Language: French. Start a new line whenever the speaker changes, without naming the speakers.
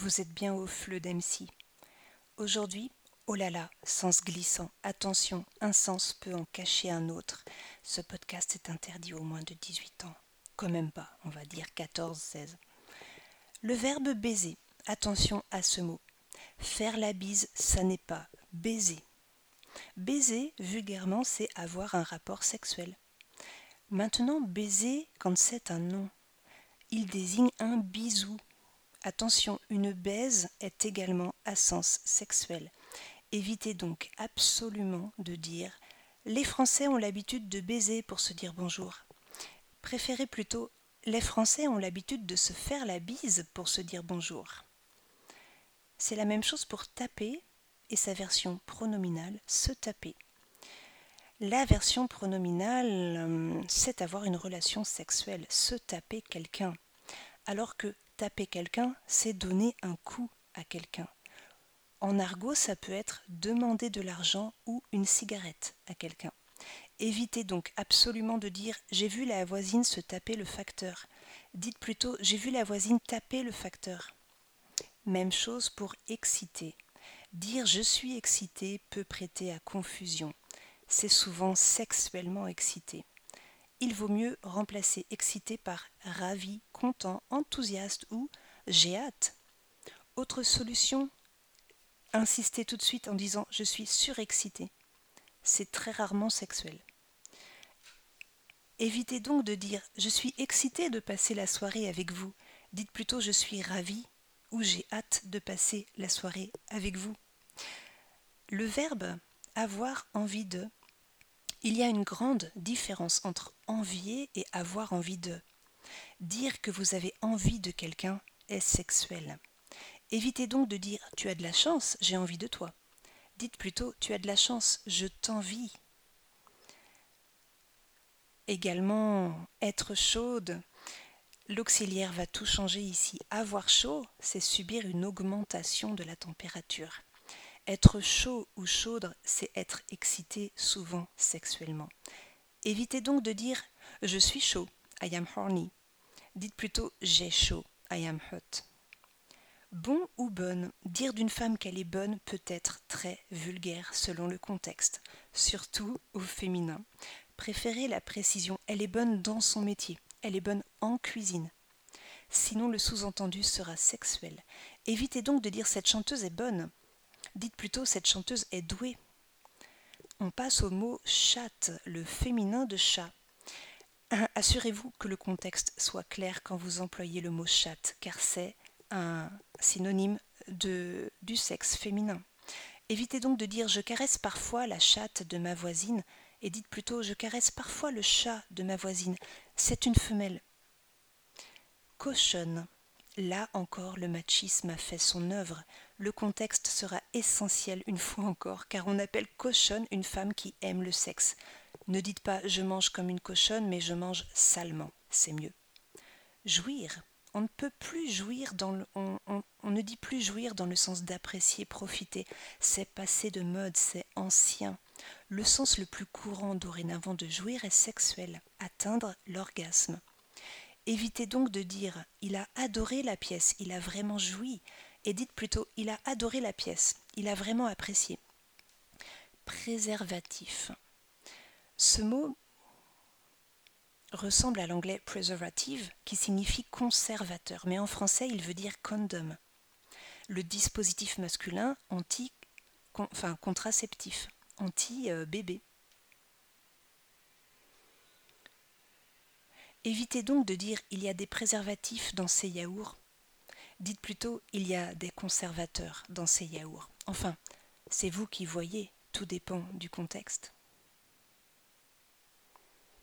vous êtes bien au fleu d'MC. Aujourd'hui, oh là là, sens glissant, attention, un sens peut en cacher un autre. Ce podcast est interdit aux moins de 18 ans. Quand même pas, on va dire 14-16. Le verbe baiser, attention à ce mot. Faire la bise, ça n'est pas baiser. Baiser, vulgairement, c'est avoir un rapport sexuel. Maintenant, baiser, quand c'est un nom, il désigne un bisou. Attention, une baise est également à sens sexuel. Évitez donc absolument de dire les Français ont l'habitude de baiser pour se dire bonjour. Préférez plutôt les Français ont l'habitude de se faire la bise pour se dire bonjour. C'est la même chose pour taper et sa version pronominale se taper. La version pronominale, euh, c'est avoir une relation sexuelle, se taper quelqu'un. Alors que taper quelqu'un, c'est donner un coup à quelqu'un. En argot, ça peut être demander de l'argent ou une cigarette à quelqu'un. Évitez donc absolument de dire j'ai vu la voisine se taper le facteur. Dites plutôt j'ai vu la voisine taper le facteur. Même chose pour exciter. Dire je suis excité peut prêter à confusion. C'est souvent sexuellement excité. Il vaut mieux remplacer excité par ravi, content, enthousiaste ou j'ai hâte. Autre solution, insister tout de suite en disant je suis surexcité. C'est très rarement sexuel. Évitez donc de dire je suis excité de passer la soirée avec vous. Dites plutôt je suis ravi ou j'ai hâte de passer la soirée avec vous. Le verbe avoir envie de, il y a une grande différence entre envier et avoir envie de. Dire que vous avez envie de quelqu'un est sexuel. Évitez donc de dire tu as de la chance, j'ai envie de toi. Dites plutôt tu as de la chance, je t'envie. Également, être chaude, L'auxiliaire va tout changer ici. Avoir chaud, c'est subir une augmentation de la température. Être chaud ou chaude, c'est être excité, souvent sexuellement. Évitez donc de dire je suis chaud, I am horny. Dites plutôt j'ai chaud, I am hot. Bon ou bonne, dire d'une femme qu'elle est bonne peut être très vulgaire selon le contexte, surtout au féminin. Préférez la précision, elle est bonne dans son métier elle est bonne en cuisine. Sinon le sous-entendu sera sexuel. Évitez donc de dire cette chanteuse est bonne. Dites plutôt cette chanteuse est douée. On passe au mot chatte, le féminin de chat. Assurez-vous que le contexte soit clair quand vous employez le mot chatte, car c'est un synonyme de, du sexe féminin. Évitez donc de dire je caresse parfois la chatte de ma voisine et dites plutôt je caresse parfois le chat de ma voisine. C'est une femelle. Cochonne. Là encore, le machisme a fait son œuvre. Le contexte sera essentiel une fois encore, car on appelle cochonne une femme qui aime le sexe. Ne dites pas je mange comme une cochonne, mais je mange salement, c'est mieux. Jouir. On ne peut plus jouir dans le, on, ne dit plus jouir dans le sens d'apprécier, profiter. C'est passé de mode, c'est ancien. Le sens le plus courant dorénavant de jouir est sexuel, atteindre l'orgasme. Évitez donc de dire il a adoré la pièce, il a vraiment joui, et dites plutôt il a adoré la pièce, il a vraiment apprécié. Préservatif. Ce mot ressemble à l'anglais preservative qui signifie conservateur, mais en français il veut dire condom. Le dispositif masculin anti, contraceptif anti-bébé. Évitez donc de dire il y a des préservatifs dans ces yaourts. Dites plutôt il y a des conservateurs dans ces yaourts. Enfin, c'est vous qui voyez, tout dépend du contexte.